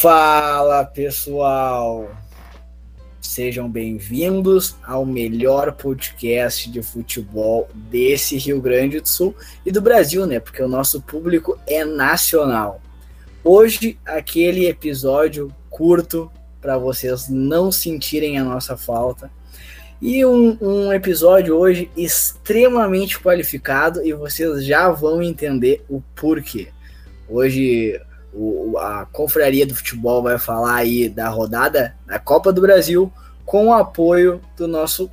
Fala pessoal, sejam bem-vindos ao melhor podcast de futebol desse Rio Grande do Sul e do Brasil, né? Porque o nosso público é nacional. Hoje, aquele episódio curto para vocês não sentirem a nossa falta. E um, um, episódio hoje extremamente qualificado e vocês já vão entender o porquê. Hoje o, a Confraria do Futebol vai falar aí da rodada da Copa do Brasil com o apoio do nosso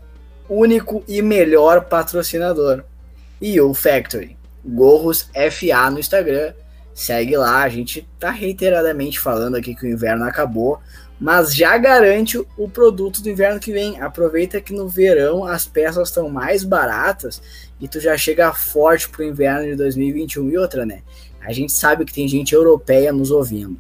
único e melhor patrocinador, e o Factory, Gorros FA no Instagram. Segue lá, a gente tá reiteradamente falando aqui que o inverno acabou, mas já garante o produto do inverno que vem. Aproveita que no verão as peças estão mais baratas e tu já chega forte pro inverno de 2021 e outra, né? A gente sabe que tem gente europeia nos ouvindo.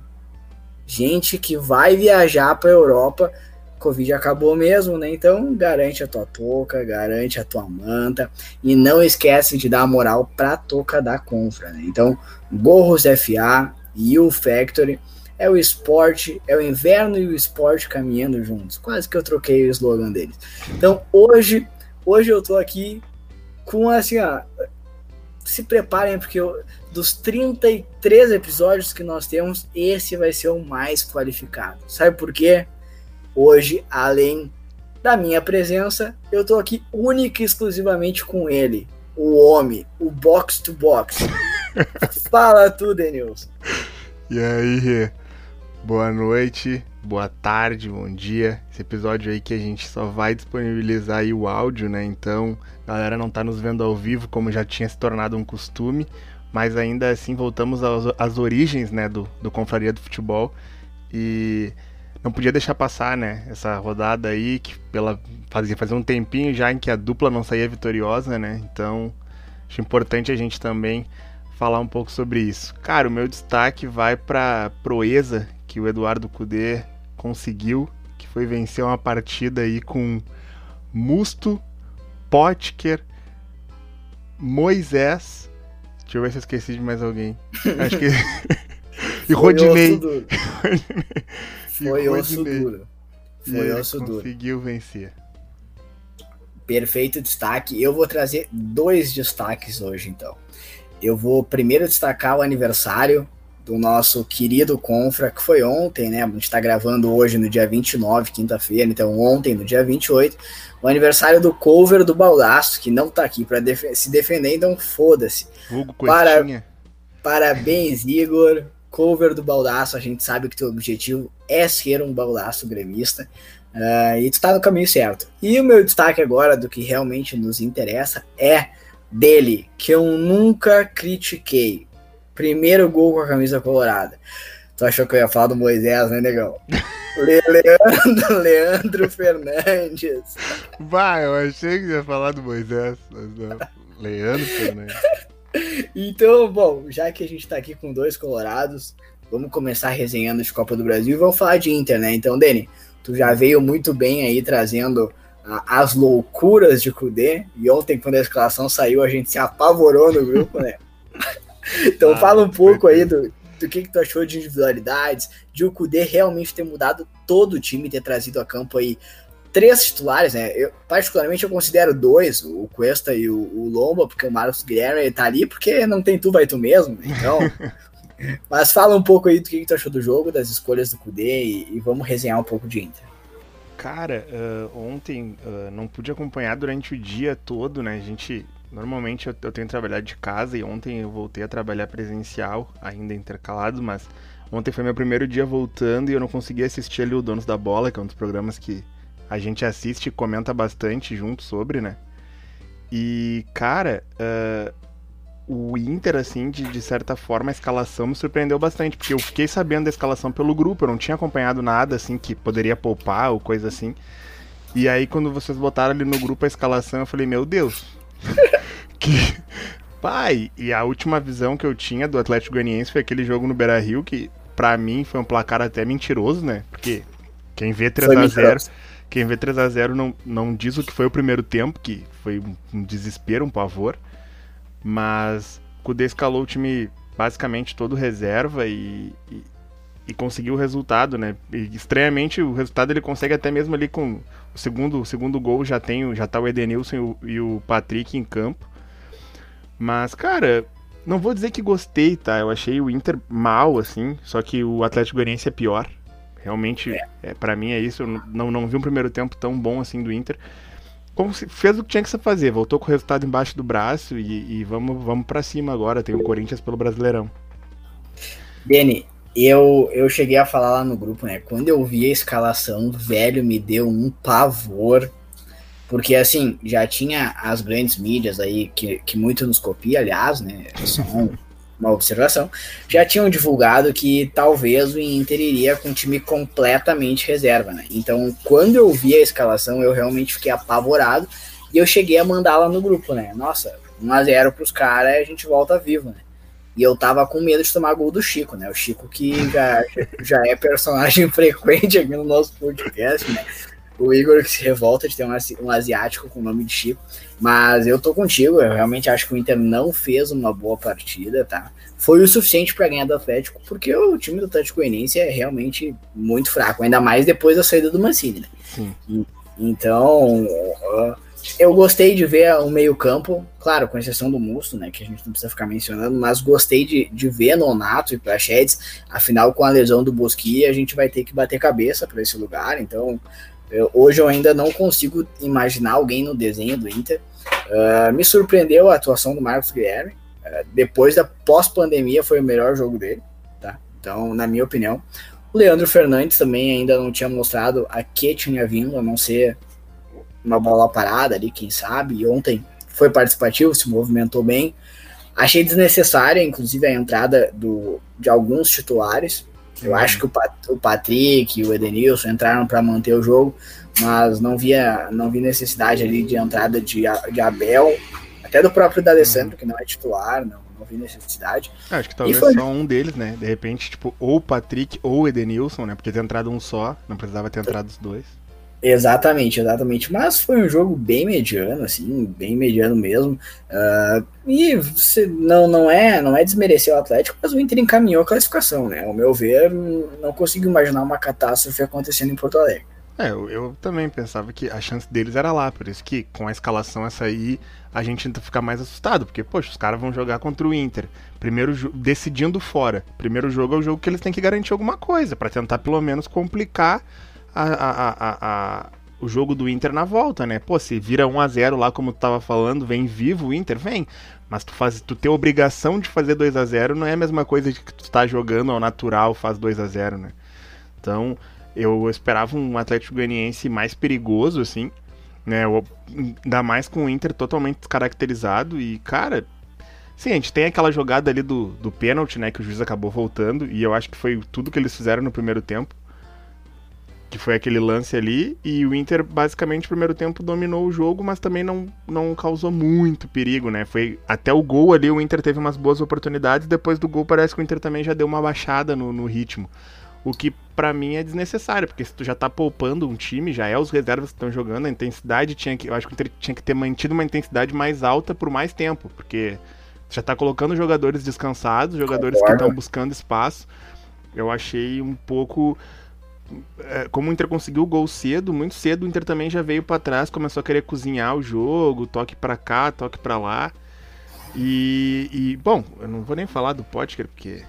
Gente que vai viajar para Europa, Covid acabou mesmo, né? Então garante a tua touca, garante a tua manta e não esquece de dar moral pra touca da Confra, né? Então, Gorros FA e o Factory é o esporte, é o inverno e o esporte caminhando juntos. Quase que eu troquei o slogan deles. Então, hoje, hoje eu tô aqui com assim, ó, se preparem porque eu, dos 33 episódios que nós temos, esse vai ser o mais qualificado. Sabe por quê? Hoje, além da minha presença, eu tô aqui única e exclusivamente com ele, o homem, o box to box. Fala tu, Denilson. E aí, boa noite, boa tarde, bom dia. Esse episódio aí que a gente só vai disponibilizar aí o áudio, né? Então, a galera não tá nos vendo ao vivo como já tinha se tornado um costume mas ainda assim voltamos às, origens né, do, do Confraria do Futebol e não podia deixar passar né, essa rodada aí que pela, fazia fazer um tempinho já em que a dupla não saía vitoriosa, né? Então acho importante a gente também falar um pouco sobre isso. Cara, o meu destaque vai para proeza que o Eduardo Cudê conseguiu, que foi vencer uma partida aí com Musto, Potker, Moisés Deixa eu ver se eu esqueci de mais alguém. Acho que. e Rodinei. Foi osso duro. Foi osso duro. Conseguiu vencer. Perfeito destaque. Eu vou trazer dois destaques hoje, então. Eu vou primeiro destacar o aniversário do nosso querido Confra, que foi ontem, né? A gente está gravando hoje no dia 29, quinta-feira, então ontem, no dia 28, o aniversário do cover do Baldaço, que não está aqui para def se defender, então foda-se. Para... Parabéns, Igor. Cover do Baldaço, a gente sabe que teu objetivo é ser um Baldaço gremista. Uh, e tu tá no caminho certo. E o meu destaque agora do que realmente nos interessa é dele, que eu nunca critiquei. Primeiro gol com a camisa colorada. Tu achou que eu ia falar do Moisés, né, negão? Le Leandro, Leandro Fernandes. Vai, eu achei que ia falar do Moisés. Mas não. Leandro Fernandes. Então, bom, já que a gente tá aqui com dois colorados, vamos começar resenhando de Copa do Brasil e vamos falar de Inter, né? Então, Dani, tu já veio muito bem aí trazendo as loucuras de Kudê. E ontem, quando a escalação saiu, a gente se apavorou no grupo, né? então ah, fala um pouco aí do, do que, que tu achou de individualidades, de o Kudê realmente ter mudado todo o time, ter trazido a campo aí três titulares, né? Eu, particularmente eu considero dois, o Cuesta e o, o Lomba, porque o Marcos Guilherme tá ali porque não tem tu, vai tu mesmo, então... Mas fala um pouco aí do que, que tu achou do jogo, das escolhas do Kudê e, e vamos resenhar um pouco de Inter. Cara, uh, ontem uh, não pude acompanhar durante o dia todo, né? A gente Normalmente eu, eu tenho trabalhado de casa e ontem eu voltei a trabalhar presencial, ainda intercalado, mas ontem foi meu primeiro dia voltando e eu não consegui assistir ali o Donos da Bola, que é um dos programas que a gente assiste e comenta bastante junto sobre, né? E, cara, uh, o Inter, assim, de, de, certa forma, a escalação me surpreendeu bastante, porque eu fiquei sabendo da escalação pelo grupo, eu não tinha acompanhado nada, assim, que poderia poupar ou coisa assim. E aí, quando vocês botaram ali no grupo a escalação, eu falei, meu Deus, que. Pai, e a última visão que eu tinha do Atlético Goianiense foi aquele jogo no Beira Rio, que para mim foi um placar até mentiroso, né? Porque quem vê 3x0. Quem vê 3 a 0 não, não diz o que foi o primeiro tempo, que foi um desespero, um pavor. Mas o Kudê escalou o time basicamente todo reserva e, e, e conseguiu o resultado, né? E, estranhamente, o resultado ele consegue até mesmo ali com o segundo, o segundo gol, já tem já tá o Edenilson e o, e o Patrick em campo. Mas, cara, não vou dizer que gostei, tá? Eu achei o Inter mal, assim, só que o Atlético Goianiense é pior. Realmente, é. é para mim é isso. Eu não, não vi um primeiro tempo tão bom assim do Inter. Como se, fez o que tinha que se fazer, voltou com o resultado embaixo do braço e, e vamos, vamos para cima agora. Tem o Corinthians pelo Brasileirão. Deni, eu, eu cheguei a falar lá no grupo, né? Quando eu vi a escalação, velho, me deu um pavor. Porque, assim, já tinha as grandes mídias aí, que, que muito nos copia, aliás, né? São uma observação. Já tinham divulgado que talvez o Inter iria com um time completamente reserva, né? Então, quando eu vi a escalação, eu realmente fiquei apavorado. E eu cheguei a mandar lá no grupo, né? Nossa, 1x0 pros caras, a gente volta vivo, né? E eu tava com medo de tomar gol do Chico, né? O Chico que já, já é personagem frequente aqui no nosso podcast, né? O Igor que se revolta de ter um, asiático com o nome de Chico. Mas eu tô contigo, eu realmente acho que o Inter não fez uma boa partida, tá? Foi o suficiente para ganhar do Atlético, porque o time do Atlético Goianiense é realmente muito fraco, ainda mais depois da saída do Mancini, né? Sim. Então, eu gostei de ver o meio-campo, claro, com exceção do Musto, né, que a gente não precisa ficar mencionando, mas gostei de, de ver Nonato e Prachedes, afinal, com a lesão do Bosqui, a gente vai ter que bater cabeça para esse lugar, então, eu, hoje eu ainda não consigo imaginar alguém no desenho do Inter. Uh, me surpreendeu a atuação do Marcos Guilherme, uh, depois da pós-pandemia foi o melhor jogo dele, tá? Então, na minha opinião. O Leandro Fernandes também ainda não tinha mostrado a que tinha vindo, a não ser uma bola parada ali, quem sabe. E ontem foi participativo, se movimentou bem. Achei desnecessária, inclusive, a entrada do, de alguns titulares. Eu uhum. acho que o, o Patrick e o Edenilson entraram para manter o jogo, mas não via não vi necessidade ali de entrada de, de Abel, até do próprio D'Alessandro, uhum. que não é titular, não, não vi necessidade. É, acho que talvez foi... só um deles, né? De repente, tipo, ou o Patrick ou o Edenilson, né? Porque ter entrado um só, não precisava ter entrado os dois. Exatamente, exatamente. Mas foi um jogo bem mediano, assim, bem mediano mesmo. Uh, e você, não, não, é, não é desmerecer o Atlético, mas o Inter encaminhou a classificação, né? Ao meu ver, não consigo imaginar uma catástrofe acontecendo em Porto Alegre. É, eu, eu, também pensava que a chance deles era lá, por isso que com a escalação essa aí a gente tenta ficar mais assustado, porque, poxa, os caras vão jogar contra o Inter, primeiro decidindo fora. Primeiro jogo é o jogo que eles têm que garantir alguma coisa, para tentar pelo menos complicar a, a, a, o jogo do Inter na volta, né? Pô, se vira 1 a 0 lá como tu tava falando, vem vivo o Inter, vem. Mas tu faz, tu ter obrigação de fazer 2 a 0 não é a mesma coisa de que tu tá jogando ao natural, faz 2 a 0, né? Então, eu esperava um Atlético Goianiense mais perigoso assim, né? Ainda mais com o Inter totalmente descaracterizado e, cara, Sim, a gente tem aquela jogada ali do, do pênalti, né? Que o juiz acabou voltando. E eu acho que foi tudo que eles fizeram no primeiro tempo que foi aquele lance ali, e o Inter basicamente no primeiro tempo dominou o jogo, mas também não, não causou muito perigo, né? Foi até o gol ali, o Inter teve umas boas oportunidades, depois do gol parece que o Inter também já deu uma baixada no, no ritmo. O que para mim é desnecessário, porque se tu já tá poupando um time, já é os reservas que estão jogando, a intensidade tinha que, eu acho que o Inter tinha que ter mantido uma intensidade mais alta por mais tempo, porque já tá colocando jogadores descansados, jogadores que estão buscando espaço. Eu achei um pouco como o Inter conseguiu o gol cedo, muito cedo, o Inter também já veio para trás, começou a querer cozinhar o jogo, toque para cá, toque para lá. E, e, bom, eu não vou nem falar do Potker, porque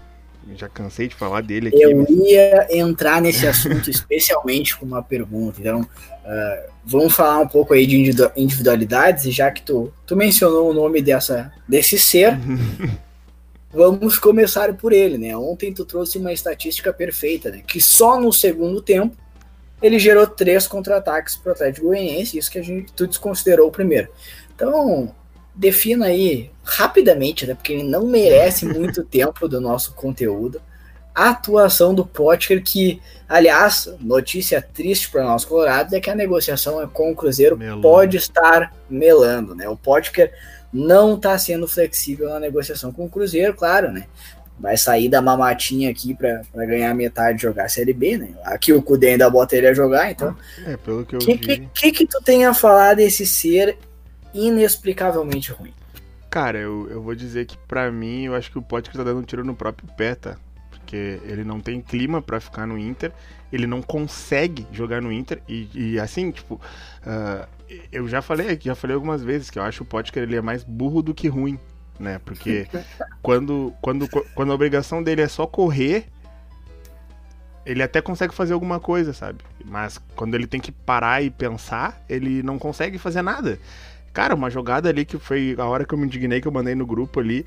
já cansei de falar dele aqui. Eu mas... ia entrar nesse assunto especialmente com uma pergunta. Então, uh, vamos falar um pouco aí de individualidades, e já que tu, tu mencionou o nome dessa, desse ser, Vamos começar por ele, né? Ontem tu trouxe uma estatística perfeita, né? Que só no segundo tempo ele gerou três contra-ataques para o Atlético Goianiense, isso que a gente tu desconsiderou o primeiro. Então, defina aí rapidamente, né? Porque ele não merece muito tempo do nosso conteúdo. A atuação do Potker, que, aliás, notícia triste para nós colorados é que a negociação com o Cruzeiro Melou. pode estar melando, né? O Potker não está sendo flexível na negociação com o Cruzeiro, claro, né? Vai sair da mamatinha aqui para ganhar metade de jogar a Série B, né? Aqui o Cudê ainda bota ele a jogar, então. É, pelo que eu que, vi. O que, que tu tem a falar desse ser inexplicavelmente ruim? Cara, eu, eu vou dizer que para mim, eu acho que o Potker tá dando um tiro no próprio pé, tá? porque ele não tem clima para ficar no Inter, ele não consegue jogar no Inter, e, e assim, tipo, uh, eu já falei já falei algumas vezes que eu acho o Potker ele é mais burro do que ruim, né? Porque quando, quando, quando a obrigação dele é só correr, ele até consegue fazer alguma coisa, sabe? Mas quando ele tem que parar e pensar, ele não consegue fazer nada. Cara, uma jogada ali que foi a hora que eu me indignei, que eu mandei no grupo ali.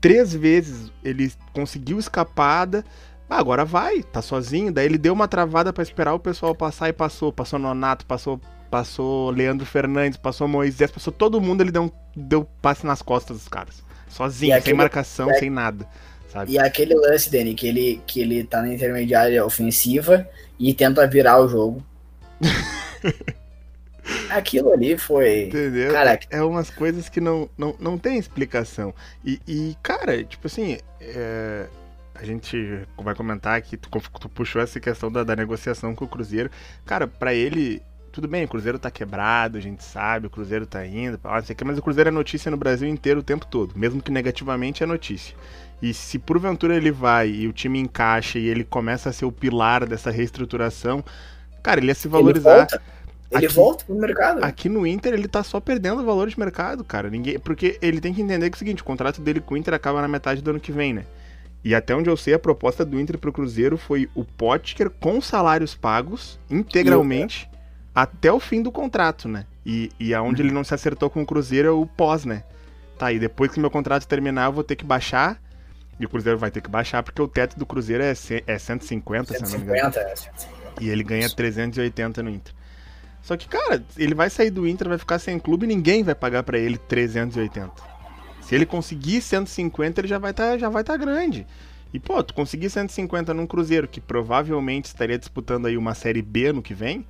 Três vezes ele conseguiu escapada. Ah, agora vai, tá sozinho. Daí ele deu uma travada para esperar o pessoal passar e passou. Passou Nonato, passou, passou Leandro Fernandes, passou Moisés, passou todo mundo. Ele deu, um, deu passe nas costas dos caras. Sozinho, aquele, sem marcação, é, sem nada. Sabe? E aquele lance, Dani, que ele, que ele tá na intermediária ofensiva e tenta virar o jogo. Aquilo ali foi. Entendeu? Cara, é umas coisas que não, não, não tem explicação. E, e cara, tipo assim, é... a gente vai comentar que tu, tu puxou essa questão da, da negociação com o Cruzeiro. Cara, para ele, tudo bem, o Cruzeiro tá quebrado, a gente sabe, o Cruzeiro tá indo, mas o Cruzeiro é notícia no Brasil inteiro o tempo todo, mesmo que negativamente é notícia. E se porventura ele vai e o time encaixa e ele começa a ser o pilar dessa reestruturação, cara, ele ia se valorizar. Ele ele aqui, volta pro mercado. Aqui no Inter ele tá só perdendo valor de mercado, cara. Ninguém, porque ele tem que entender que é o seguinte, o contrato dele com o Inter acaba na metade do ano que vem, né? E até onde eu sei, a proposta do Inter pro Cruzeiro foi o Potker com salários pagos integralmente até o fim do contrato, né? E, e aonde uhum. ele não se acertou com o Cruzeiro é o pós, né? Tá, e depois que meu contrato terminar, eu vou ter que baixar. E o Cruzeiro vai ter que baixar, porque o teto do Cruzeiro é, é 150, 150 se não me engano. É, 150. E ele ganha 380 no Inter. Só que, cara, ele vai sair do Inter, vai ficar sem clube e ninguém vai pagar para ele 380. Se ele conseguir 150, ele já vai tá, já vai tá grande. E, pô, tu conseguir 150 num Cruzeiro, que provavelmente estaria disputando aí uma Série B no que vem,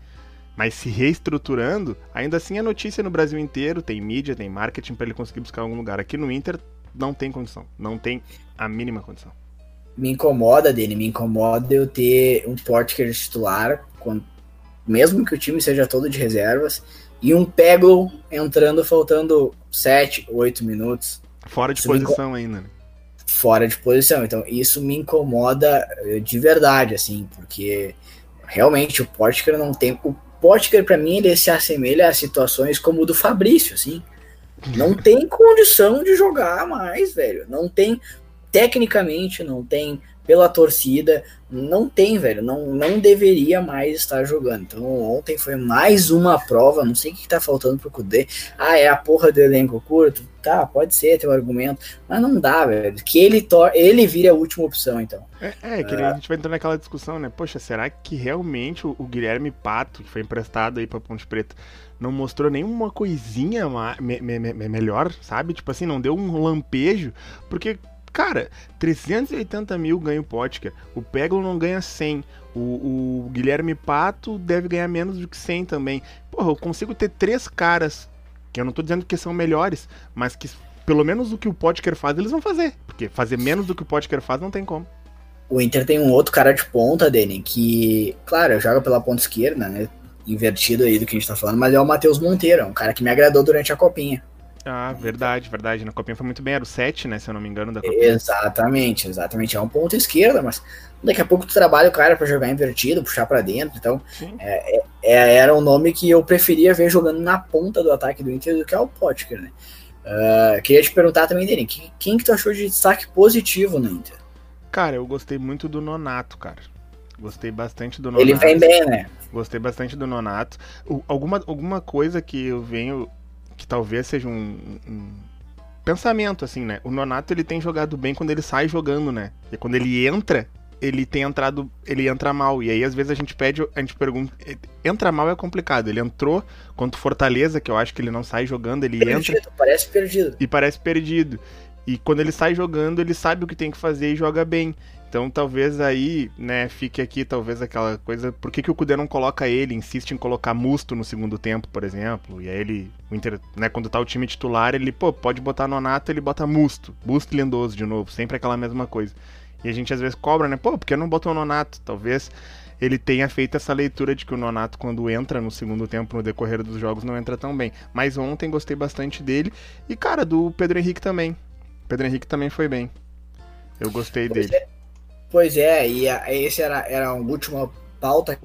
mas se reestruturando, ainda assim é notícia no Brasil inteiro, tem mídia, tem marketing para ele conseguir buscar algum lugar. Aqui no Inter não tem condição, não tem a mínima condição. Me incomoda dele, me incomoda eu ter um Portker titular quando mesmo que o time seja todo de reservas, e um Pego entrando faltando 7, 8 minutos. Fora de isso posição ainda, né? Fora de posição. Então, isso me incomoda eh, de verdade, assim, porque realmente o Potker não tem. O Potker, para mim, ele se assemelha a situações como o do Fabrício, assim. Não tem condição de jogar mais, velho. Não tem. Tecnicamente, não tem pela torcida, não tem, velho, não, não deveria mais estar jogando. Então ontem foi mais uma prova, não sei o que, tá faltando pro Kudê. Ah, é a porra do elenco curto? Tá, pode ser teu argumento, mas não dá, velho. Que ele, tor ele vire a última opção, então. É, é que ah. a gente vai entrar naquela discussão, né? Poxa, será que realmente o, o Guilherme Pato, que foi emprestado aí pra Ponte Preta, não mostrou nenhuma coisinha me, me, me, melhor, sabe? Tipo assim, não deu um lampejo, porque Cara, 380 mil ganha o Potker. O Peglo não ganha 100. O, o, Guilherme Pato deve ganhar menos do que 100 também. Porra, eu consigo ter três caras, que eu não tô dizendo que são melhores, mas que pelo menos o que o Potker faz, eles vão fazer. Porque fazer menos do que o Potker faz não tem como. O Inter tem um outro cara de ponta, Dani, que, claro, joga pela ponta esquerda, né? Invertido aí do que a gente tá falando, mas é o Matheus Monteiro, um cara que me agradou durante a copinha. Ah, verdade, verdade. Na Copinha foi muito bem, era o 7, né? Se eu não me engano, da Copinha. Exatamente, exatamente. É um ponto esquerda, mas daqui a pouco tu trabalha o cara para jogar invertido, puxar para dentro. Então, é, é, é, era um nome que eu preferia ver jogando na ponta do ataque do Inter do que o Potker, né? Uh, queria te perguntar também, Dani, quem, quem que tu achou de destaque positivo no Inter? Cara, eu gostei muito do Nonato, cara. Gostei bastante do Nonato. Ele vem bem, né? Gostei bastante do Nonato. O, alguma, alguma coisa que eu venho que talvez seja um, um, pensamento, assim, né? O Nonato ele tem jogado bem quando ele sai jogando, né? E quando ele entra, ele tem entrado, ele entra mal. E aí, às vezes, a gente pede, a gente pergunta. Entra mal é complicado. Ele entrou contra o Fortaleza, que eu acho que ele não sai jogando, ele perdido, entra. Parece perdido. E parece perdido. E quando ele sai jogando, ele sabe o que tem que fazer e joga bem. Então talvez aí, né, fique aqui talvez aquela coisa, por que, que o Cudê não coloca ele, insiste em colocar Musto no segundo tempo, por exemplo, e aí ele, o Inter, né, quando tá o time titular, ele, pô, pode botar Nonato, ele bota Musto, Busto e Lindoso de novo, sempre aquela mesma coisa. E a gente às vezes cobra, né, pô, por que não botou o Nonato? Talvez ele tenha feito essa leitura de que o Nonato, quando entra no segundo tempo, no decorrer dos jogos, não entra tão bem. Mas ontem gostei bastante dele, e cara, do Pedro Henrique também. Pedro Henrique também foi bem. Eu gostei dele. Pois é, e a, esse era, era a última pauta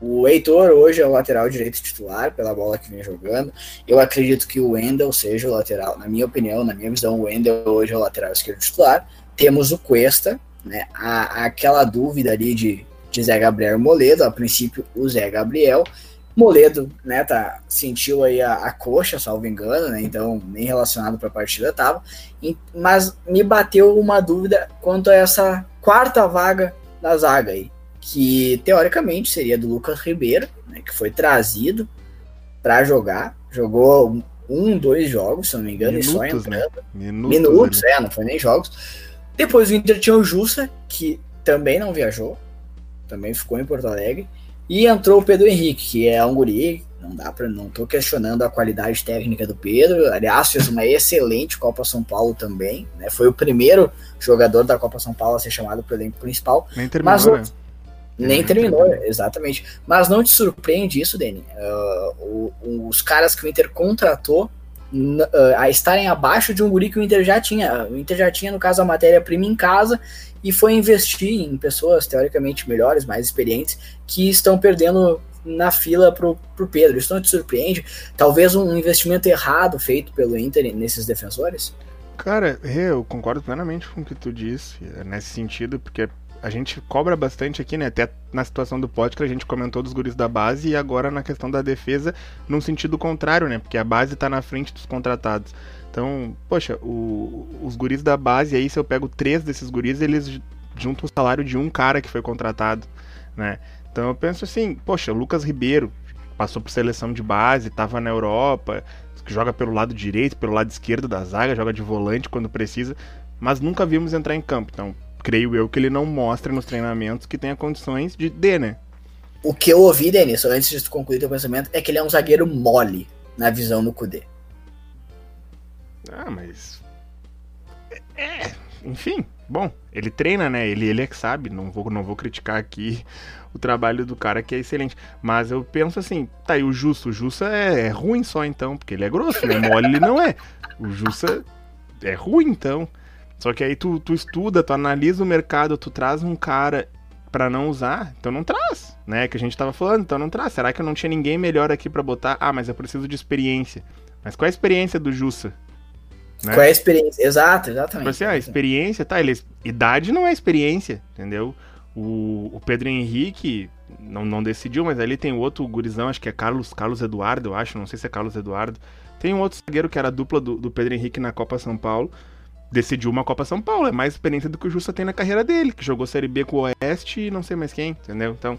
O Heitor hoje é o lateral direito titular pela bola que vem jogando. Eu acredito que o Wendel seja o lateral, na minha opinião, na minha visão, o Wendel hoje é o lateral esquerdo titular. Temos o Cuesta, né? A, aquela dúvida ali de, de Zé Gabriel Moledo, a princípio o Zé Gabriel. Moledo, né, tá, sentiu aí a, a coxa, salvo engano, né, então nem relacionado para a partida tava, e, mas me bateu uma dúvida quanto a essa quarta vaga da zaga aí, que teoricamente seria do Lucas Ribeiro, né, que foi trazido para jogar, jogou um, dois jogos, se não me engano, Minutos, e só né? entrando. Minutos, Minutos, né? é, não foi nem jogos. Depois o Inter tinha o Jussa, que também não viajou, também ficou em Porto Alegre. E entrou o Pedro Henrique, que é um guri, não dá para não tô questionando a qualidade técnica do Pedro. Aliás, fez uma excelente Copa São Paulo também, né? Foi o primeiro jogador da Copa São Paulo a ser chamado para o elenco principal. Nem terminou, Mas né? Nem Nem terminou, terminou. exatamente. Mas não te surpreende isso, Dani? Uh, o- os caras que o Inter contratou a estarem abaixo de um guri que o Inter já tinha. O Inter já tinha, no caso, a matéria-prima em casa e foi investir em pessoas teoricamente melhores, mais experientes, que estão perdendo na fila pro, pro Pedro. Isso não te surpreende? Talvez um investimento errado feito pelo Inter nesses defensores? Cara, eu concordo plenamente com o que tu disse, é nesse sentido, porque a gente cobra bastante aqui, né? Até na situação do podcast a gente comentou dos guris da base e agora na questão da defesa, num sentido contrário, né? Porque a base tá na frente dos contratados. Então, poxa, o- os guris da base aí, se eu pego três desses guris, eles juntam o salário de um cara que foi contratado, né? Então eu penso assim, poxa, Lucas Ribeiro passou por seleção de base, tava na Europa, joga pelo lado direito, pelo lado esquerdo da zaga, joga de volante quando precisa, mas nunca vimos entrar em campo. Então, creio eu que ele não mostra nos treinamentos que tenha condições de D, né? O que eu ouvi, Denis, antes de tu concluir teu pensamento, é que ele é um zagueiro mole na visão do Kudê. Ah, mas. É, enfim, bom, ele treina, né? Ele, ele é que sabe, não vou, não vou criticar aqui o trabalho do cara que é excelente. Mas eu penso assim, tá aí o Justo. O Justa é, é ruim só então, porque ele é grosso, né? Mole ele não é. O Justa é ruim então. Só que aí tu, tu estuda, tu analisa o mercado, tu traz um cara pra não usar, então não traz, né? Que a gente tava falando, então não traz. Será que eu não tinha ninguém melhor aqui pra botar? Ah, mas eu preciso de experiência. Mas qual é a experiência do Justa? Né? Qual é a experiência? Exato, Tipo exatamente. assim, ah, experiência, tá, ele, idade não é experiência, entendeu? O, o Pedro Henrique não, não decidiu, mas ali tem outro gurizão, acho que é Carlos, Carlos Eduardo, eu acho, não sei se é Carlos Eduardo. Tem um outro zagueiro que era a dupla do, do Pedro Henrique na Copa São Paulo. Decidiu uma Copa São Paulo, é mais experiência do que o Justa tem na carreira dele, que jogou Série B com o Oeste e não sei mais quem, entendeu? Então,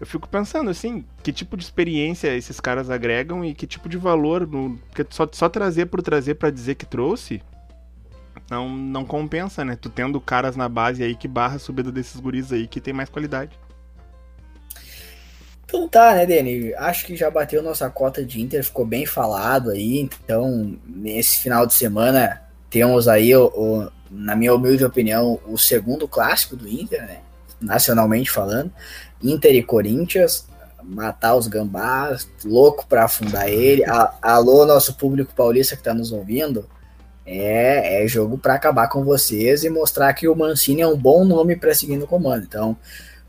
eu fico pensando assim, que tipo de experiência esses caras agregam e que tipo de valor, no, porque só, só trazer por trazer pra dizer que trouxe, não, não compensa, né? Tu tendo caras na base aí que barra a subida desses guris aí que tem mais qualidade. Então tá, né, Dani? Acho que já bateu nossa cota de Inter, ficou bem falado aí. Então, nesse final de semana, temos aí, o, o- na minha humilde opinião, o segundo clássico do Inter, né? Nacionalmente falando. Inter e Corinthians, matar os gambás, louco pra afundar ele. A- alô, nosso público paulista que tá nos ouvindo. É, é jogo pra acabar com vocês e mostrar que o Mancini é um bom nome pra seguir no comando. Então,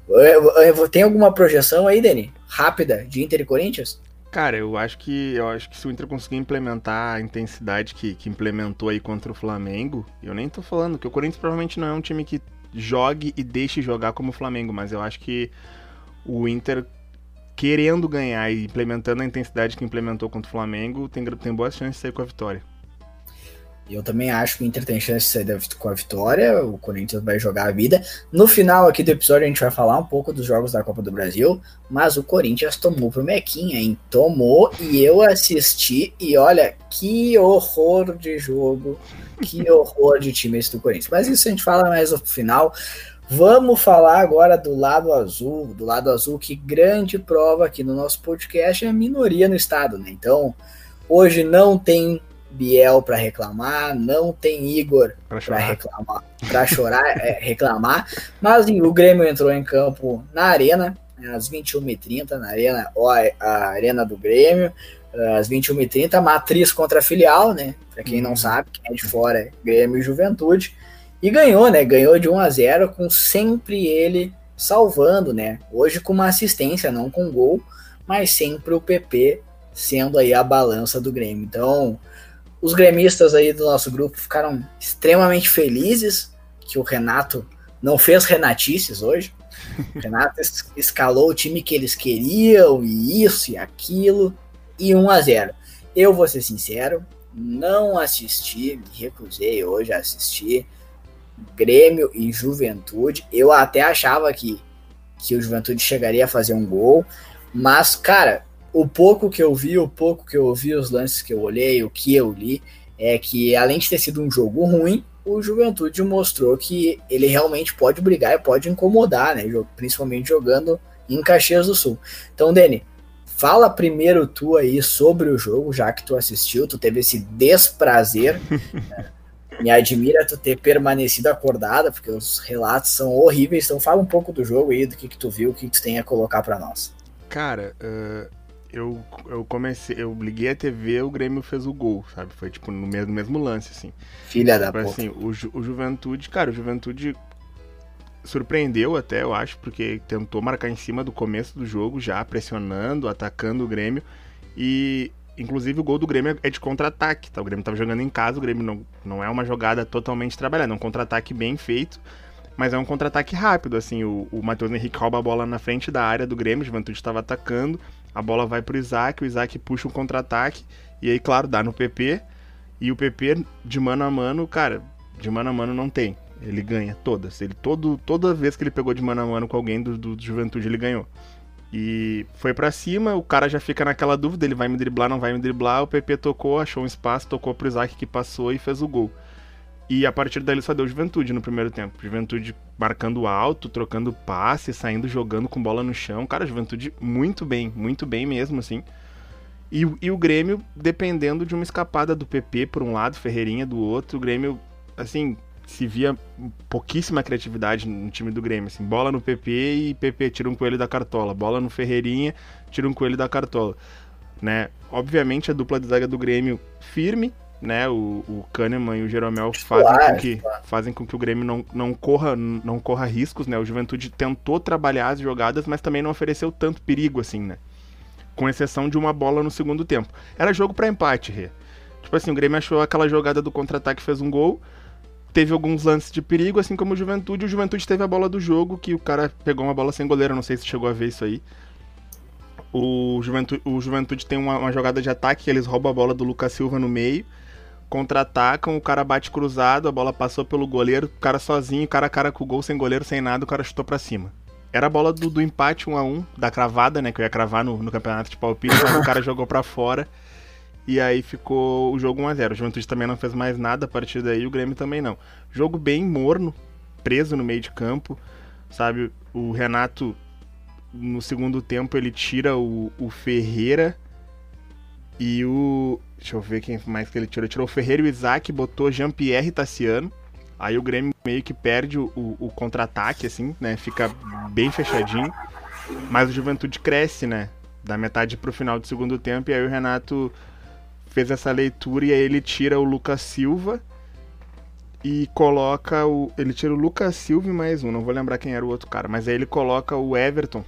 eu- eu- tem alguma projeção aí, Dani? Rápida de Inter e Corinthians? Cara, eu acho que eu acho que se o Inter conseguir implementar a intensidade que, que implementou aí contra o Flamengo, eu nem tô falando que o Corinthians provavelmente não é um time que jogue e deixe jogar como o Flamengo, mas eu acho que o Inter querendo ganhar e implementando a intensidade que implementou contra o Flamengo, tem, tem boas chances de sair com a vitória. Eu também acho que o Inter tem chance de sair da com a vitória, o Corinthians vai jogar a vida. No final aqui do episódio a gente vai falar um pouco dos jogos da Copa do Brasil, mas o Corinthians tomou pro Mequinha, hein? Tomou e eu assisti e olha, que horror de jogo, que horror de time esse do Corinthians. Mas isso a gente fala mais no final. Vamos falar agora do lado azul, do lado azul, que grande prova aqui no nosso podcast é a minoria no estado, né? Então, hoje não tem Biel para reclamar, não tem Igor para reclamar, para chorar, é, reclamar, mas o Grêmio entrou em campo na arena, né, às 21h30, na arena, ó, a arena do Grêmio, às 21h30, matriz contra a filial, né? Para quem não uhum. sabe, quem é de fora é Grêmio e Juventude. E ganhou, né? Ganhou de 1 a 0 com sempre ele salvando, né? Hoje com uma assistência, não com gol, mas sempre o PP sendo aí a balança do Grêmio. Então, os gremistas aí do nosso grupo ficaram extremamente felizes que o Renato não fez renatices hoje. O Renato escalou o time que eles queriam, e isso e aquilo, e 1 a 0 Eu vou ser sincero, não assisti, me recusei hoje a assistir Grêmio e Juventude. Eu até achava que, que o Juventude chegaria a fazer um gol, mas, cara, o pouco que eu vi, o pouco que eu ouvi, os lances que eu olhei, o que eu li, é que além de ter sido um jogo ruim, o Juventude mostrou que ele realmente pode brigar e pode incomodar, né? Principalmente jogando em Caxias do Sul. Então, Dani, fala primeiro tu aí sobre o jogo, já que tu assistiu, tu teve esse desprazer. né? Me admira tu ter permanecido acordada, porque os relatos são horríveis. Então, fala um pouco do jogo aí, do que, que tu viu, o que, que tu tem a colocar para nós. Cara, uh, eu, eu comecei, eu liguei a TV, o Grêmio fez o gol, sabe? Foi tipo no mesmo, mesmo lance, assim. Filha da puta. Assim, o, o Juventude, cara, o Juventude surpreendeu até, eu acho, porque tentou marcar em cima do começo do jogo, já pressionando, atacando o Grêmio. E, inclusive, o gol do Grêmio é de contra-ataque, tá? O Grêmio tava jogando em casa, o Grêmio não, não é uma jogada totalmente trabalhada, é um contra-ataque bem feito. Mas é um contra-ataque rápido, assim, o, o Matheus Henrique rouba a bola na frente da área do Grêmio, o Juventude estava atacando, a bola vai pro Isaac, o Isaac puxa um contra-ataque, e aí, claro, dá no PP, e o PP, de mano a mano, cara, de mano a mano não tem. Ele ganha todas. Ele todo, toda vez que ele pegou de mano a mano com alguém do, do, Juventude, ele ganhou. E foi para cima, o cara já fica naquela dúvida, ele vai me driblar, não vai me driblar, o PP tocou, achou um espaço, tocou pro Isaac que passou e fez o gol. E a partir daí só deu Juventude no primeiro tempo. Juventude marcando alto, trocando passe, saindo jogando com bola no chão. Cara, Juventude muito bem, muito bem mesmo, assim. E, e o Grêmio dependendo de uma escapada do PP por um lado, Ferreirinha do outro. O Grêmio, assim, se via pouquíssima criatividade no time do Grêmio. Assim, bola no PP e PP tira um coelho da cartola. Bola no Ferreirinha, tira um coelho da cartola. Né? Obviamente a dupla de zaga do Grêmio firme, né, o, o Kahneman e o Jeromel fazem com que, fazem com que o Grêmio não, não, corra, não corra riscos, né? O Juventude tentou trabalhar as jogadas, mas também não ofereceu tanto perigo assim, né? Com exceção de uma bola no segundo tempo. Era jogo para empate, Rê. Tipo assim, o Grêmio achou aquela jogada do contra-ataque fez um gol, teve alguns lances de perigo, assim como o Juventude. O Juventude teve a bola do jogo, que o cara pegou uma bola sem goleiro, não sei se chegou a ver isso aí. O Juventude, o Juventude tem uma, uma jogada de ataque, eles roubam a bola do Lucas Silva no meio contra-atacam, o cara bate cruzado, a bola passou pelo goleiro, o cara sozinho, cara a cara com o gol, sem goleiro, sem nada, o cara chutou pra cima. Era a bola do, do empate 1 a 1 da cravada, né? Que eu ia cravar no, no campeonato de palpite, o cara jogou pra fora. E aí ficou o jogo 1x0. O Juventude também não fez mais nada a partir daí, o Grêmio também não. Jogo bem morno, preso no meio de campo, sabe? O Renato, no segundo tempo, ele tira o, o Ferreira e o. Deixa eu ver quem mais que ele tirou. Ele tirou o Ferreira e o Isaac, botou Jean-Pierre Tassiano. Aí o Grêmio meio que perde o, o, o contra-ataque, assim, né? Fica bem fechadinho. Mas o Juventude cresce, né? Da metade pro final do segundo tempo. E aí o Renato fez essa leitura e aí ele tira o Lucas Silva e coloca o. Ele tira o Lucas Silva e mais um, não vou lembrar quem era o outro cara, mas aí ele coloca o Everton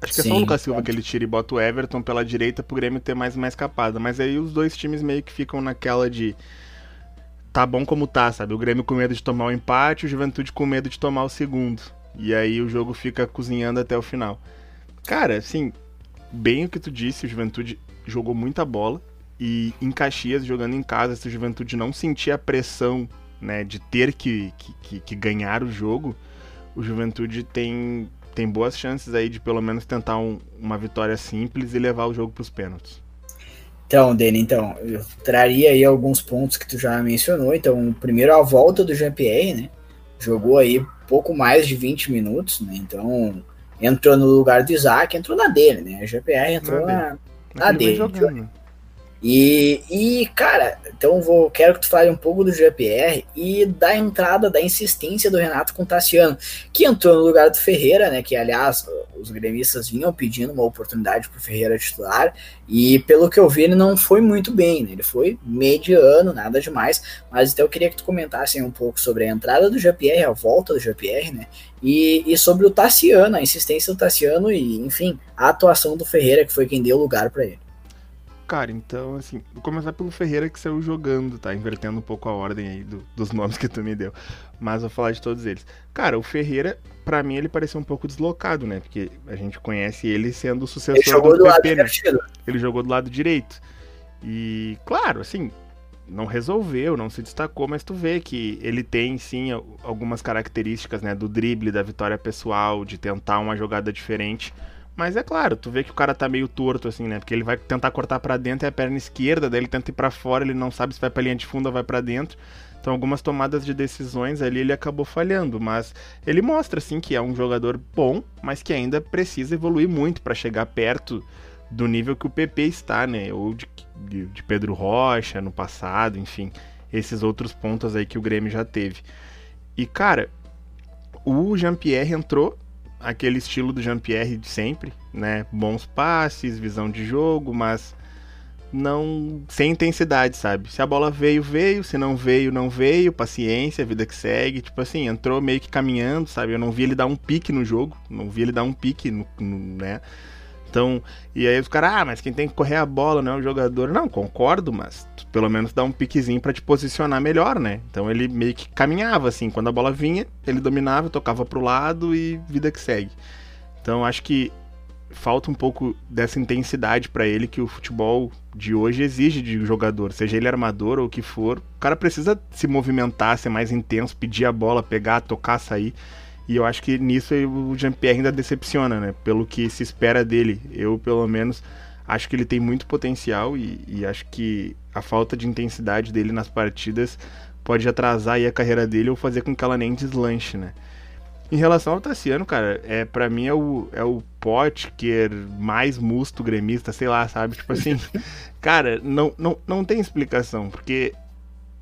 Acho que Sim, é só o Lucas Silva que ele tira e bota o Everton pela direita pro Grêmio ter mais uma escapada. Mas aí os dois times meio que ficam naquela de. Tá bom como tá, sabe? O Grêmio com medo de tomar o empate, o Juventude com medo de tomar o segundo. E aí o jogo fica cozinhando até o final. Cara, assim, bem o que tu disse, o Juventude jogou muita bola. E em Caxias, jogando em casa, se o Juventude não sentir a pressão né, de ter que, que, que ganhar o jogo, o Juventude tem tem boas chances aí de pelo menos tentar um, uma vitória simples e levar o jogo para os pênaltis. Então, Dani, então, eu traria aí alguns pontos que tu já mencionou. Então, primeiro a volta do Jean-Pierre, né? Jogou aí pouco mais de 20 minutos, né? Então, entrou no lugar do Isaac, entrou na dele, né? O Jean-Pierre entrou na, na, na dele. E, e cara, então vou, quero que tu fale um pouco do GPR e da entrada, da insistência do Renato com o Tassiano, que entrou no lugar do Ferreira, né? Que aliás os gremistas vinham pedindo uma oportunidade para o Ferreira titular, e pelo que eu vi, ele não foi muito bem, né? Ele foi mediano, nada demais. Mas então eu queria que tu comentasse um pouco sobre a entrada do GPR, a volta do GPR, né? E, e sobre o Tassiano, a insistência do Tassiano e, enfim, a atuação do Ferreira, que foi quem deu lugar para ele. Cara, então, assim, vou começar pelo Ferreira que saiu jogando, tá? Invertendo um pouco a ordem aí do, dos nomes que tu me deu. Mas vou falar de todos eles. Cara, o Ferreira, para mim, ele pareceu um pouco deslocado, né? Porque a gente conhece ele sendo o sucessor do, do PP, né? Ele jogou do lado direito. E, claro, assim, não resolveu, não se destacou, mas tu vê que ele tem sim algumas características, né, do drible, da vitória pessoal, de tentar uma jogada diferente. Mas é claro, tu vê que o cara tá meio torto, assim, né? Porque ele vai tentar cortar para dentro é a perna esquerda, daí ele tenta ir pra fora, ele não sabe se vai pra linha de fundo ou vai para dentro. Então algumas tomadas de decisões ali ele acabou falhando, mas ele mostra, assim, que é um jogador bom, mas que ainda precisa evoluir muito para chegar perto do nível que o PP está, né? Ou de, de, de Pedro Rocha no passado, enfim, esses outros pontos aí que o Grêmio já teve. E, cara, o Jean-Pierre entrou aquele estilo do Jean-Pierre de sempre, né? Bons passes, visão de jogo, mas não sem intensidade, sabe? Se a bola veio, veio, se não veio, não veio, paciência, vida que segue. Tipo assim, entrou meio que caminhando, sabe? Eu não vi ele dar um pique no jogo, não vi ele dar um pique, no, no né? Então, e aí os caras, ah, mas quem tem que correr a bola não é o jogador. Não, concordo, mas pelo menos dá um piquezinho para te posicionar melhor, né? Então ele meio que caminhava assim, quando a bola vinha, ele dominava, tocava pro lado e vida que segue. Então acho que falta um pouco dessa intensidade para ele que o futebol de hoje exige de jogador, seja ele armador ou o que for. O cara precisa se movimentar, ser mais intenso, pedir a bola, pegar, tocar, sair. E eu acho que nisso o Jean-Pierre ainda decepciona, né? Pelo que se espera dele. Eu, pelo menos, acho que ele tem muito potencial e, e acho que a falta de intensidade dele nas partidas pode atrasar a carreira dele ou fazer com que ela nem deslanche, né? Em relação ao Tassiano, cara, é, para mim é o, é o Potker mais musto gremista, sei lá, sabe? Tipo assim, cara, não, não, não tem explicação, porque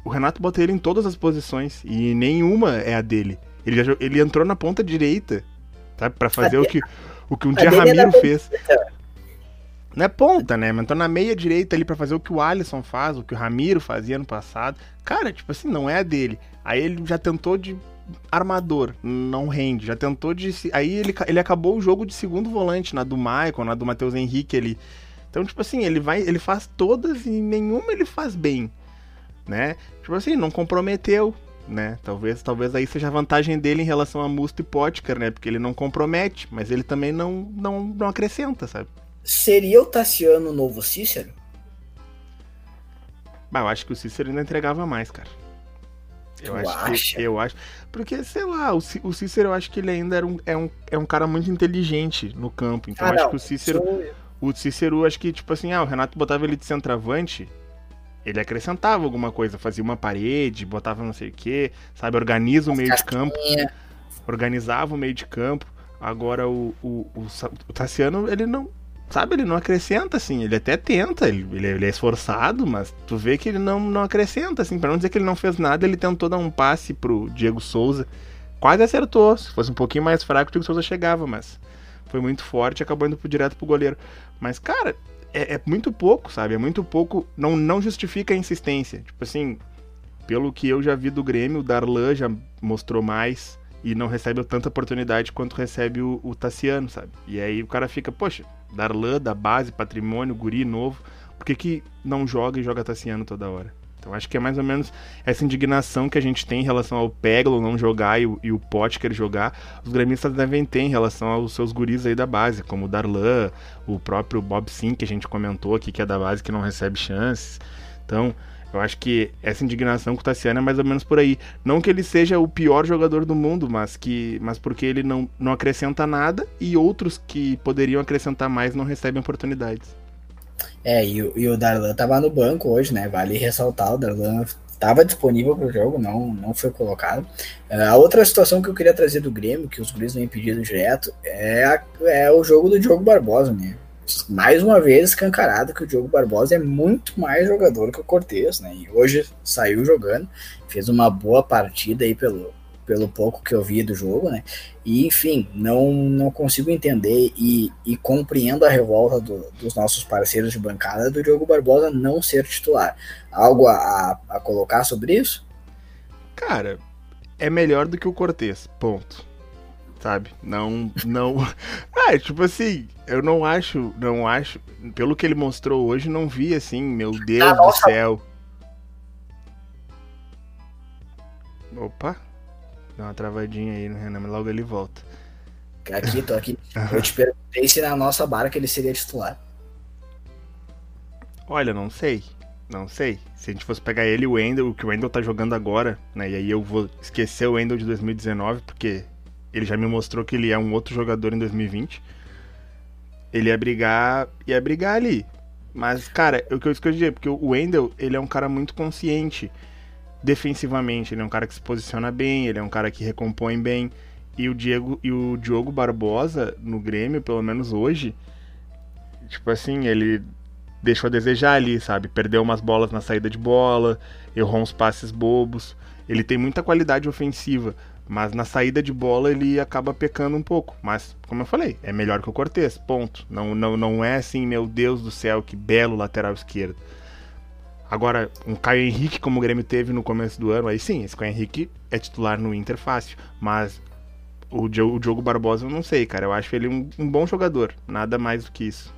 o Renato bota ele em todas as posições e nenhuma é a dele. Ele, já, ele entrou na ponta direita, sabe? Pra fazer o que, o que um dia Ramiro fez. Não é ponta, né? Mas entrou na meia direita ali para fazer o que o Alisson faz, o que o Ramiro fazia no passado. Cara, tipo assim, não é a dele. Aí ele já tentou de armador, não rende. Já tentou de. Aí ele, ele acabou o jogo de segundo volante, na do Maicon, na do Matheus Henrique ali. Então, tipo assim, ele vai, ele faz todas e nenhuma ele faz bem, né? Tipo assim, não comprometeu, né? Talvez, talvez aí seja a vantagem dele em relação a Musto e Potker, né? Porque ele não compromete, mas ele também não, não, não acrescenta, sabe? Seria o Tassiano o novo Cícero? Bah, eu acho que o Cícero ainda entregava mais, cara. Eu tu acho acha? que eu acho. Porque, sei lá, o, o Cícero eu acho que ele ainda era um, é, um, é um cara muito inteligente no campo. Então ah, eu acho não, que o Cícero. Sou... O Cícero, acho que, tipo assim, ah, o Renato botava ele de centroavante ele acrescentava alguma coisa, fazia uma parede, botava não sei o que, sabe? Organiza o meio de campo. Organizava o meio de campo. Agora o, o, o, o Tassiano, ele não. Sabe, ele não acrescenta, assim. Ele até tenta, ele, ele é esforçado, mas tu vê que ele não, não acrescenta, assim. Pra não dizer que ele não fez nada, ele tentou dar um passe pro Diego Souza. Quase acertou. Se fosse um pouquinho mais fraco, o Diego Souza chegava, mas foi muito forte acabou indo direto pro goleiro. Mas, cara, é, é, muito pouco, sabe? É muito pouco. Não, não justifica a insistência. Tipo assim, pelo que eu já vi do Grêmio, o Darlan já mostrou mais e não recebe tanta oportunidade quanto recebe o, o Tassiano, sabe? E aí o cara fica, poxa, Darlan da base, patrimônio, guri novo, por que, que não joga e joga Tassiano toda hora? Então acho que é mais ou menos essa indignação que a gente tem em relação ao Peglo não jogar e o, e o jogar, os gremistas devem ter em relação aos seus guris aí da base, como o Darlan, o próprio Bob Sim, que a gente comentou aqui, que é da base que não recebe chances. Então, eu acho que essa indignação com o Tassiano é mais ou menos por aí. Não que ele seja o pior jogador do mundo, mas que mas porque ele não, não acrescenta nada e outros que poderiam acrescentar mais não recebem oportunidades. É, e, e o Darlan tava no banco hoje, né? Vale ressaltar, o Darlan estava disponível para o jogo, não, não foi colocado. Uh, a outra situação que eu queria trazer do Grêmio, que os Guris vêm pedindo direto, é, a, é o jogo do Diogo Barbosa, né? mais uma vez escancarado que o Diogo Barbosa é muito mais jogador que o Cortez, né? E hoje saiu jogando, fez uma boa partida aí pelo, pelo pouco que eu vi do jogo, né? E enfim, não, não consigo entender e, e compreendo a revolta do, dos nossos parceiros de bancada do Diogo Barbosa não ser titular. Algo a, a, colocar sobre isso? Cara, é melhor do que o Cortez, ponto sabe? Não, não. Ah, tipo assim, eu não acho, não acho. Pelo que ele mostrou hoje, não vi assim, meu Deus ah, do céu. Opa, dá uma travadinha aí no Renan, mas logo ele volta. Aqui, tô aqui. Eu te perguntei se na nossa barca ele seria titular. Olha, não sei. Não sei. Se a gente fosse pegar ele e o Wendel, o que o Wendel tá jogando agora, né? E aí eu vou esquecer o Wendel de 2019, porque ele já me mostrou que ele é um outro jogador em 2020. Ele ia brigar, ia brigar ali. Mas, cara, o que eu escolhi porque o Wendell, ele é um cara muito consciente defensivamente, ele é um cara que se posiciona bem, ele é um cara que recompõe bem. E o Diego e o Diogo Barbosa no Grêmio, pelo menos hoje, tipo assim, ele deixou a desejar ali, sabe? Perdeu umas bolas na saída de bola, errou uns passes bobos. Ele tem muita qualidade ofensiva, mas na saída de bola ele acaba pecando um pouco. Mas, como eu falei, é melhor que o Cortez, ponto. Não, não, não é assim, meu Deus do céu, que belo lateral esquerdo. Agora, um Caio Henrique, como o Grêmio teve no começo do ano, aí sim, esse Caio Henrique é titular no Inter fácil. Mas o Diogo, Barbosa eu não sei, cara. Eu acho ele um, um bom jogador. Nada mais do que isso.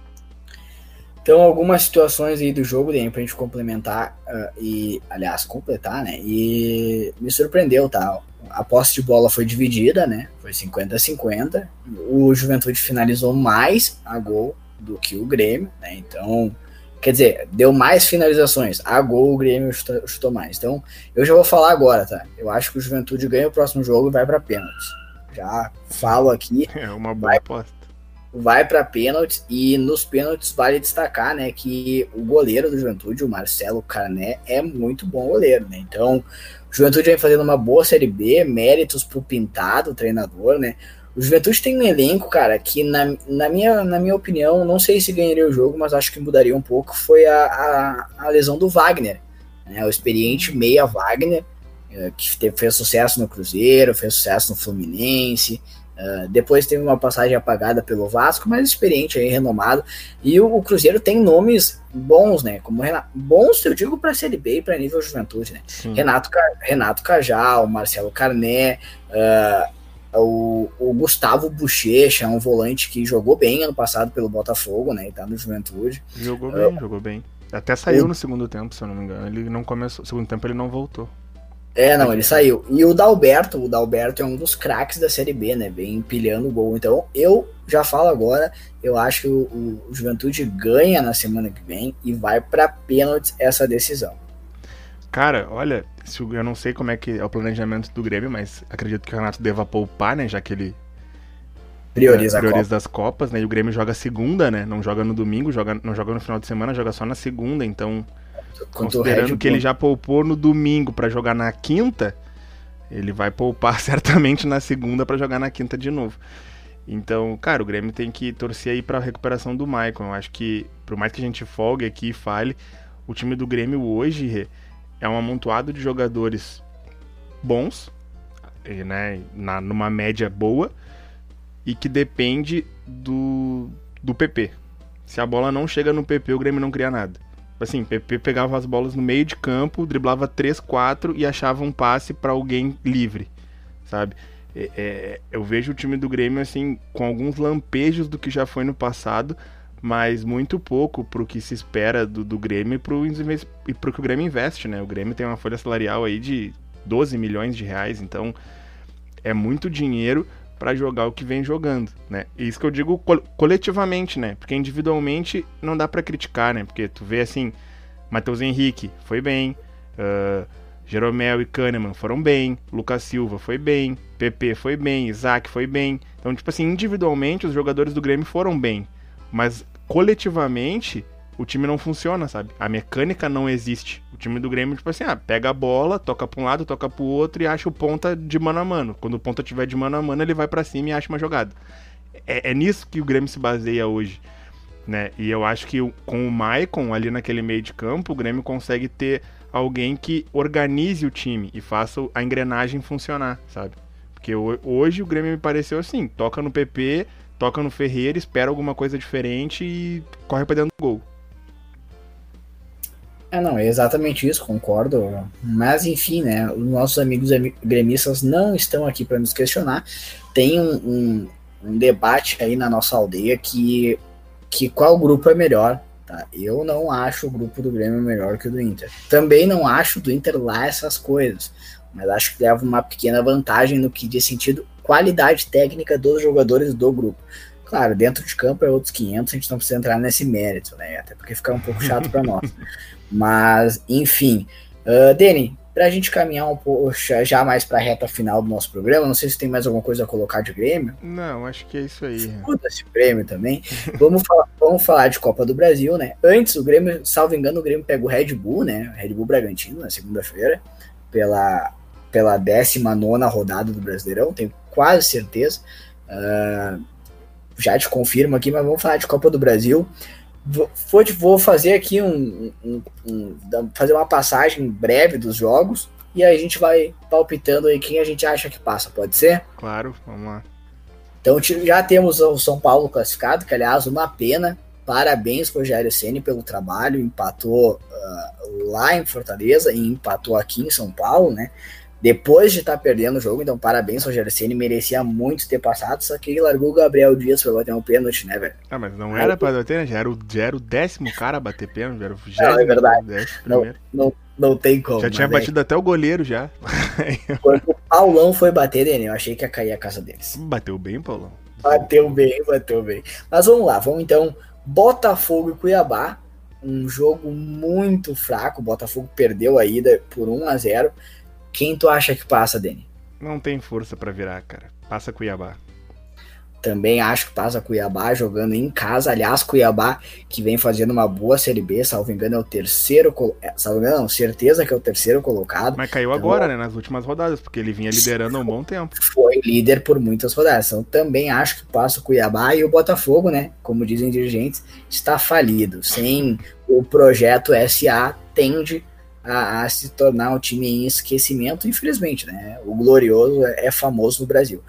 Então, algumas situações aí do jogo, daí, pra gente complementar uh, e, aliás, completar, né? E me surpreendeu, tá? A posse de bola foi dividida, né? Foi 50-50. O Juventude finalizou mais a gol do que o Grêmio, né? Então, quer dizer, deu mais finalizações. A gol o Grêmio chutou, chutou mais. Então, eu já vou falar agora, tá? Eu acho que o Juventude ganha o próximo jogo e vai para pênaltis. Já falo aqui. É uma boa vai, aposta vai para pênaltis e nos pênaltis vale destacar, né, que o goleiro do Juventude, o Marcelo Carné, é muito bom goleiro, né? Então, o Juventude vem fazendo uma boa série B, méritos pro Pintado, o treinador, né? O Juventude tem um elenco, cara, que na, na, minha, na minha opinião, não sei se ganharia o jogo, mas acho que mudaria um pouco, foi a, a, a lesão do Wagner, né? O experiente meia Wagner, eh, que teve, fez sucesso no Cruzeiro, fez sucesso no Fluminense, Uh, depois teve uma passagem apagada pelo Vasco, mas experiente aí, renomado. E o, o Cruzeiro tem nomes bons, né? Como Renato, bons, eu digo para Série B e para nível juventude, né? Renato, Renato Cajal, Marcelo Carné, uh, o, o, Gustavo Bochecha, um volante que jogou bem ano passado pelo Botafogo, né? E tá no Juventude. Jogou uh, bem, jogou bem. Até saiu o, no segundo tempo, se eu não me engano. Ele não começou. No segundo tempo ele não voltou. É, não, ele saiu. E o Dalberto, o Dalberto é um dos craques da Série B, né? Vem empilhando o gol. Então, eu já falo agora, eu acho que o, o Juventude ganha na semana que vem e vai para pênaltis essa decisão. Cara, olha, eu não sei como é que é o planejamento do Grêmio, mas acredito que o Renato deva poupar, né? Já que ele prioriza, é, prioriza das Copas, né? E o Grêmio joga segunda, né? Não joga no domingo, joga, não joga no final de semana, joga só na segunda, então Considerando que ele já poupou no domingo para jogar na quinta, ele vai poupar certamente na segunda para jogar na quinta de novo. Então, cara, o Grêmio tem que torcer aí para a recuperação do Maicon. Eu acho que, por mais que a gente folgue aqui e fale, o time do Grêmio hoje é um amontoado de jogadores bons, né, na, numa média boa, e que depende do, do PP. Se a bola não chega no PP, o Grêmio não cria nada. Assim, PP pegava as bolas no meio de campo, driblava 3, 4 e achava um passe para alguém livre, sabe? É, é, eu vejo o time do Grêmio assim com alguns lampejos do que já foi no passado, mas muito pouco para o que se espera do, do Grêmio e para o que o Grêmio investe, né? O Grêmio tem uma folha salarial aí de 12 milhões de reais, então é muito dinheiro para jogar o que vem jogando, né? Isso que eu digo coletivamente, né? Porque individualmente não dá para criticar, né? Porque tu vê assim, Matheus Henrique foi bem, uh, Jeromel e Kahneman foram bem, Lucas Silva foi bem, PP foi bem, Isaac foi bem. Então, tipo assim, individualmente os jogadores do Grêmio foram bem, mas coletivamente o time não funciona, sabe? A mecânica não existe. O time do Grêmio, tipo assim, ah, pega a bola, toca pra um lado, toca pro outro e acha o ponta de mano a mano. Quando o ponta tiver de mano a mano, ele vai para cima e acha uma jogada. É, é, nisso que o Grêmio se baseia hoje. Né? E eu acho que com o Maicon ali naquele meio de campo, o Grêmio consegue ter alguém que organize o time e faça a engrenagem funcionar, sabe? Porque hoje o Grêmio me pareceu assim, toca no PP, toca no Ferreira, espera alguma coisa diferente e corre para dentro do gol. É, não, é exatamente isso, concordo. Mas, enfim, né, os nossos amigos gremistas não estão aqui para nos questionar. Tem um, um, um, debate aí na nossa aldeia que, que qual grupo é melhor. Tá? Eu não acho o grupo do Grêmio melhor que o do Inter. Também não acho do Inter lá essas coisas. Mas acho que leva uma pequena vantagem no que diz sentido qualidade técnica dos jogadores do grupo. Claro, dentro de campo é outros 500, a gente não precisa entrar nesse mérito, né? Até porque fica um pouco chato para nós. Mas, enfim. Uh, Dani, para a gente caminhar um pouco já mais para a reta final do nosso programa, não sei se tem mais alguma coisa a colocar de Grêmio. Não, acho que é isso aí. Escuta esse Grêmio também. vamos, falar, vamos falar de Copa do Brasil, né? Antes, o Grêmio, salvo engano, o Grêmio pega o Red Bull, né? Red Bull Bragantino, na segunda-feira, pela, pela 19 rodada do Brasileirão, tenho quase certeza. Uh, já te confirmo aqui, mas vamos falar de Copa do Brasil. Vou, vou fazer aqui um, um, um, fazer uma passagem breve dos jogos e aí a gente vai palpitando aí quem a gente acha que passa, pode ser? Claro, vamos lá. Então já temos o São Paulo classificado, que aliás uma pena. Parabéns Rogério Ceni pelo trabalho, empatou uh, lá em Fortaleza e empatou aqui em São Paulo, né? Depois de estar tá perdendo o jogo, então parabéns ao Ceni, merecia muito ter passado, só que ele largou o Gabriel Dias pra bater um pênalti, né, velho? Ah, mas não era pra bater, né? Já era, o, já era o décimo cara a bater pênalti, era o vigésimo. Não, é verdade. Não, não, não tem como. Já tinha batido é... até o goleiro já. Quando o Paulão foi bater, Daniel, eu achei que ia cair a casa deles. Bateu bem, Paulão. Bateu bem, bateu bem. Mas vamos lá, vamos então. Botafogo e Cuiabá, um jogo muito fraco. O Botafogo perdeu a ida por 1 a 0 quem tu acha que passa, Dani? Não tem força para virar, cara. Passa Cuiabá. Também acho que passa Cuiabá jogando em casa. Aliás, Cuiabá que vem fazendo uma boa Série B, salvo engano, é o terceiro. É, salvo engano, não, certeza que é o terceiro colocado. Mas caiu então, agora, né? Nas últimas rodadas, porque ele vinha liderando há um bom tempo. Foi líder por muitas rodadas. Então também acho que passa o Cuiabá e o Botafogo, né? Como dizem dirigentes, está falido. Sem o projeto SA, tende a, a, se tornar um time em esquecimento, infelizmente, né? O Glorioso é, é famoso no Brasil.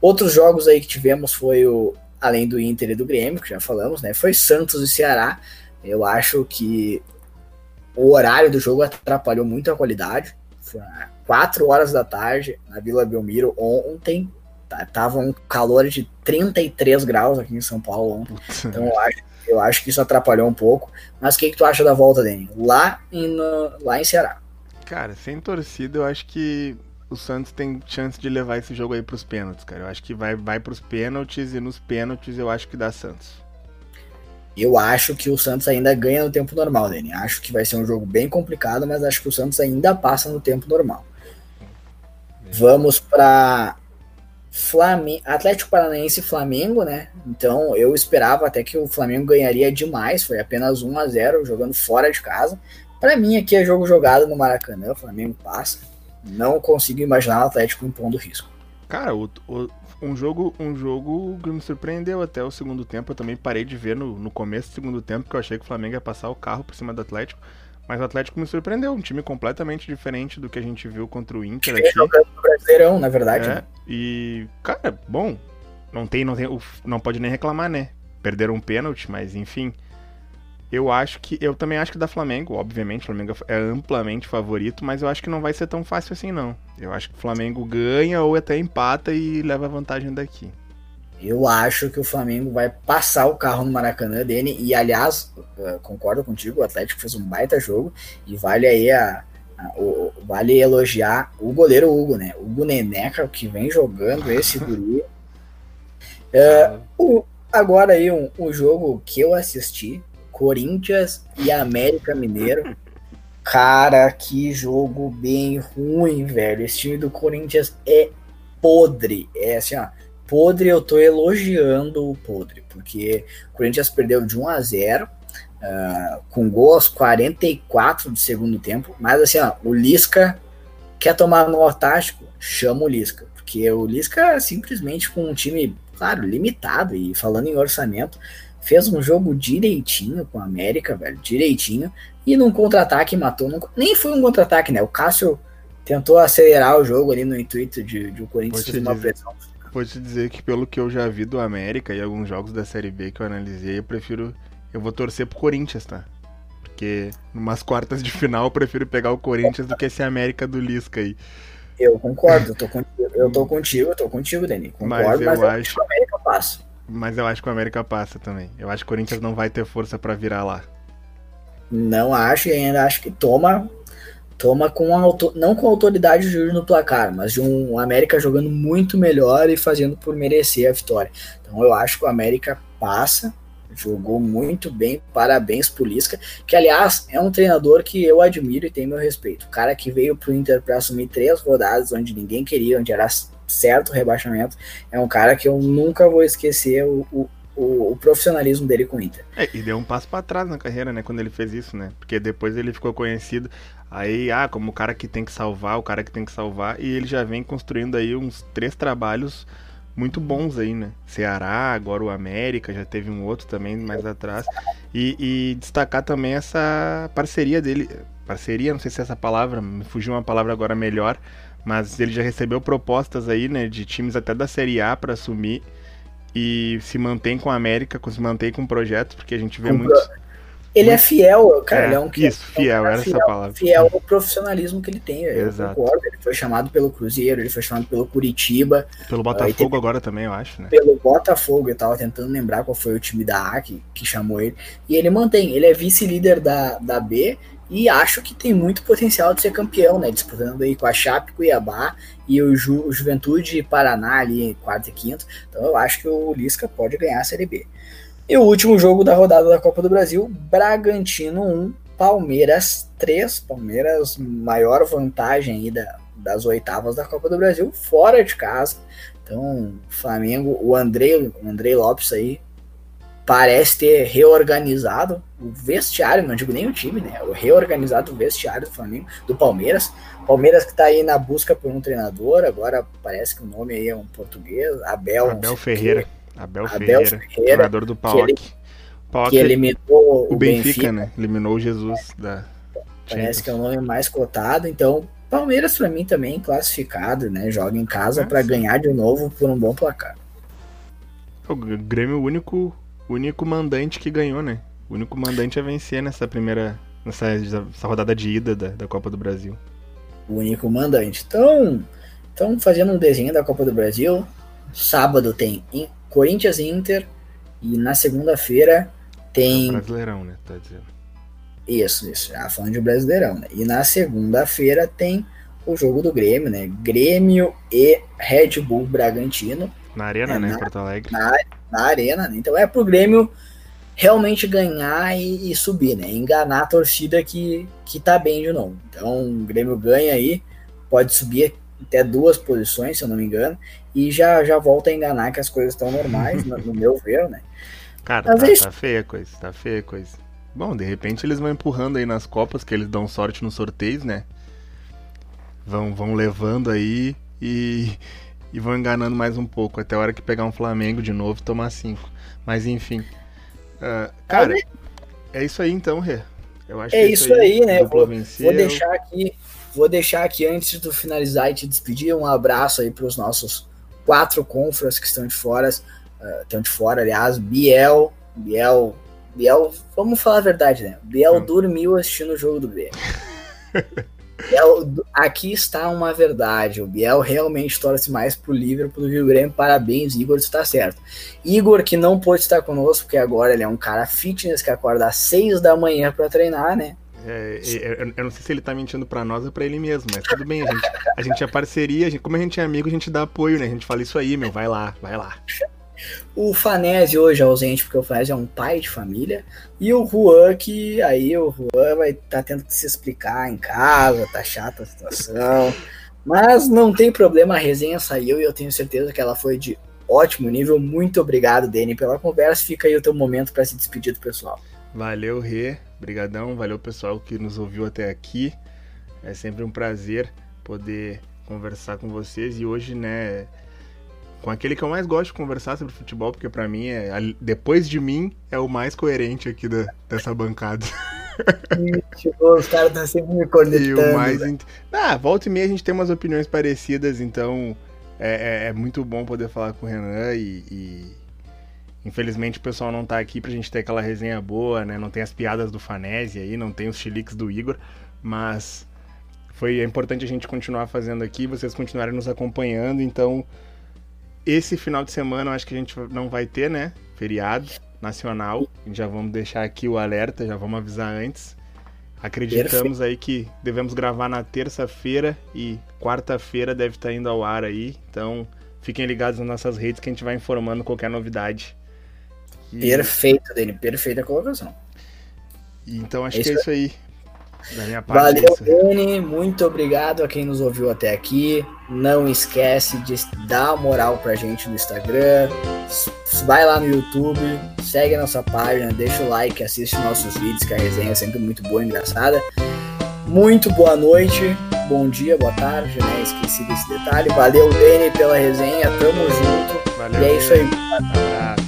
Outros jogos aí que tivemos foi o, além do Inter e do Grêmio, que já falamos, né? Foi Santos e Ceará. Eu acho que o horário do jogo atrapalhou muito a qualidade. Foi 4 horas da tarde na Vila Belmiro ontem. Tava um calor de 33 graus aqui em São Paulo ontem. Então eu acho eu acho que isso atrapalhou um pouco. Mas o que, que tu acha da volta, Dani? Lá em, lá em Ceará. Cara, sem torcida, eu acho que o Santos tem chance de levar esse jogo aí pros pênaltis, cara. Eu acho que vai, vai pros pênaltis e nos pênaltis eu acho que dá Santos. Eu acho que o Santos ainda ganha no tempo normal, Dani. Acho que vai ser um jogo bem complicado, mas acho que o Santos ainda passa no tempo normal. Vamos para Flamengo, Atlético Paranaense e Flamengo, né? Então eu esperava até que o Flamengo ganharia demais, foi apenas 1 a 0 jogando fora de casa. Para mim aqui é jogo jogado no Maracanã, o Flamengo passa. Não consigo imaginar o Atlético impondo risco. Cara, o, o, um jogo um jogo que me surpreendeu até o segundo tempo. Eu também parei de ver no, no começo do segundo tempo, porque eu achei que o Flamengo ia passar o carro por cima do Atlético. Mas o Atlético me surpreendeu, um time completamente diferente do que a gente viu contra o Inter aqui. jogando no Brasileirão, na verdade. É, e, cara, bom, não tem, não tem, não pode nem reclamar, né? Perderam um pênalti, mas enfim. Eu acho que, eu também acho que da Flamengo, obviamente, o Flamengo é amplamente favorito, mas eu acho que não vai ser tão fácil assim não. Eu acho que o Flamengo ganha ou até empata e leva vantagem daqui. Eu acho que o Flamengo vai passar o carro no Maracanã dele. E, aliás, concordo contigo, o Atlético fez um baita jogo. E vale aí a, vale elogiar o goleiro Hugo, né? Hugo Neneca, que vem jogando esse guri. É, o, agora aí um, um jogo que eu assisti, Corinthians e América Mineiro. Cara, que jogo bem ruim, velho. Esse time do Corinthians é podre. É assim, ó podre, eu tô elogiando o podre, porque o Corinthians perdeu de 1 a 0 uh, com gol aos 44 do segundo tempo, mas assim, ó, o Lisca quer tomar no tático, chama o Lisca, porque o Lisca simplesmente com um time, claro, limitado e falando em orçamento, fez um jogo direitinho com a América, velho, direitinho, e num contra-ataque matou, num, nem foi um contra-ataque, né? O Cássio tentou acelerar o jogo ali no intuito de, de o Corinthians fazer uma pressão. Vou te dizer que pelo que eu já vi do América e alguns jogos da Série B que eu analisei, eu prefiro. Eu vou torcer pro Corinthians, tá? Porque numas quartas de final eu prefiro pegar o Corinthians do que esse América do Lisca aí. Eu concordo, eu tô contigo, eu tô contigo, eu tô contigo, Dani. Concordo, mas eu, mas eu acho que o América passa. Mas eu acho que o América passa também. Eu acho que o Corinthians não vai ter força para virar lá. Não acho e ainda acho que toma toma com auto, não com autoridade de júri no placar, mas de um América jogando muito melhor e fazendo por merecer a vitória. Então eu acho que o América passa, jogou muito bem, parabéns pro Lisca, que aliás é um treinador que eu admiro e tenho meu respeito. O cara que veio pro Inter para assumir três rodadas onde ninguém queria, onde era certo rebaixamento, é um cara que eu nunca vou esquecer o, o o, o, profissionalismo dele com o Inter. É, e deu um passo para trás na carreira, né, quando ele fez isso, né? Porque depois ele ficou conhecido aí, ah, como o cara que tem que salvar, o cara que tem que salvar, e ele já vem construindo aí uns três trabalhos muito bons aí, né? Ceará, agora o América, já teve um outro também mais atrás. E, e destacar também essa parceria dele, parceria, não sei se é essa palavra, me fugiu uma palavra agora melhor, mas ele já recebeu propostas aí, né, de times até da Série A para assumir e se mantém com a América, se mantém com projetos, porque a gente vê muito. Ele muito... é fiel, cara. É, ele é um isso, fiel, era fiel, essa palavra. Fiel ao profissionalismo que ele tem. Eu Exato. concordo. Ele foi chamado pelo Cruzeiro, ele foi chamado pelo Curitiba. Pelo Botafogo agora também, eu acho, né? Pelo Botafogo, eu tava tentando lembrar qual foi o time da A que, que chamou ele. E ele mantém, ele é vice-líder da, da B e acho que tem muito potencial de ser campeão, né? Disputando aí com a Chape, Cuiabá e o, Ju, o Juventude Paraná ali em quarto e quinto. Então eu acho que o Lisca pode ganhar a Série B. E o último jogo da rodada da Copa do Brasil, Bragantino 1, Palmeiras 3. Palmeiras, maior vantagem aí da, das oitavas da Copa do Brasil, fora de casa. Então, Flamengo, o Andrei, o Andrei Lopes aí parece ter reorganizado o vestiário, não digo nem o time, né? O reorganizado o vestiário do Flamengo, do Palmeiras. Palmeiras que está aí na busca por um treinador, agora parece que o nome aí é um português, Abel. Abel Ferreira. Abel, Abel Ferreira, Ferreira, treinador do PAOK. Que, ele, que eliminou o, o Benfica, Benfica, né? Eliminou o Jesus da. Parece Champions. que é o nome mais cotado, então Palmeiras para mim também classificado, né? Joga em casa é, para ganhar de novo por um bom placar. O Grêmio único o único mandante que ganhou, né? O único mandante a vencer nessa primeira. nessa, nessa rodada de ida da, da Copa do Brasil. O único mandante. Então, então, fazendo um desenho da Copa do Brasil, sábado tem Corinthians e Inter, e na segunda-feira tem. É Brasileirão, né? Tá dizendo. Isso, isso. Já falando de Brasileirão, né? E na segunda-feira tem o jogo do Grêmio, né? Grêmio e Red Bull Bragantino. Na Arena, é, né? Na, em Porto Alegre. Na, na Arena, né? Então é pro Grêmio realmente ganhar e, e, subir, né? Enganar a torcida que, que tá bem de novo. Então o Grêmio ganha aí, pode subir até duas posições, se eu não me engano, e já, já volta a enganar que as coisas estão normais, no, no, meu ver, né? Cara, tá, vezes... tá feia a coisa, tá feia a coisa. Bom, de repente eles vão empurrando aí nas Copas, que eles dão sorte nos sorteios, né? Vão, vão levando aí e, e vão enganando mais um pouco, até a hora que pegar um Flamengo de novo e tomar cinco. Mas enfim. Uh, cara, é isso aí então, Rê. Eu acho é, é isso aí, aí né? Vou, vou, deixar aqui, vou deixar aqui antes de finalizar e te despedir, um abraço aí para os nossos quatro confras que estão de fora, uh, estão de fora, aliás, Biel, Biel, Biel, vamos falar a verdade, né? Biel hum. dormiu assistindo o jogo do. Biel, aqui está uma verdade. O Biel realmente torce mais pro Liverpool do que o Grêmio. Parabéns, Igor, está certo. Igor, que não pôde estar conosco, porque agora ele é um cara fitness que acorda às 6 da manhã para treinar, né? É, eu, eu, não sei se ele tá mentindo pra nós ou pra ele mesmo, mas tudo bem, a gente, a gente é parceria, a gente, como a gente é amigo, a gente dá apoio, né? A gente fala isso aí, meu, vai lá, vai lá. O Fanese hoje é ausente porque o Fanese é um pai de família. E o Juan, que aí o Juan vai estar tá tendo que se explicar em casa, tá chata a situação. Mas não tem problema, a resenha saiu e eu tenho certeza que ela foi de ótimo nível. Muito obrigado, Dani, pela conversa. Fica aí o teu momento para se despedir do pessoal. Valeu, Rê. Obrigadão. Valeu, pessoal que nos ouviu até aqui. É sempre um prazer poder conversar com vocês. E hoje, né, com aquele que eu mais gosto de conversar sobre futebol, porque para mim, é, depois de mim, é o mais coerente aqui da, dessa bancada. Os caras estão sempre me conectando. E o mais. Ah, volta e meia a gente tem umas opiniões parecidas, então é, é, é muito bom poder falar com o Renan e, e, Infelizmente o pessoal não tá aqui pra gente ter aquela resenha boa, né? Não tem as piadas do Fanese aí, não tem os chiliques do Igor, mas foi é importante a gente continuar fazendo aqui, vocês continuarem nos acompanhando, então esse final de semana eu acho que a gente não vai ter, né? Feriado nacional. Já vamos deixar aqui o alerta, já vamos avisar antes. Acreditamos Perfeito. aí que devemos gravar na terça-feira e quarta-feira deve estar indo ao ar aí. Então fiquem ligados nas nossas redes que a gente vai informando qualquer novidade. E... Perfeito, Dani. Perfeita colocação. Então acho é que é isso aí. Da minha parte, Valeu, Dani. Muito obrigado a quem nos ouviu até aqui. Não esquece de dar moral pra gente no Instagram. Vai lá no YouTube, segue a nossa página, deixa o like, assiste nossos vídeos, que a resenha é sempre muito boa e engraçada. Muito boa noite, bom dia, boa tarde, né? Esqueci desse detalhe. Valeu, Dani, pela resenha. Tamo junto. Valeu, e é isso aí. Abraço.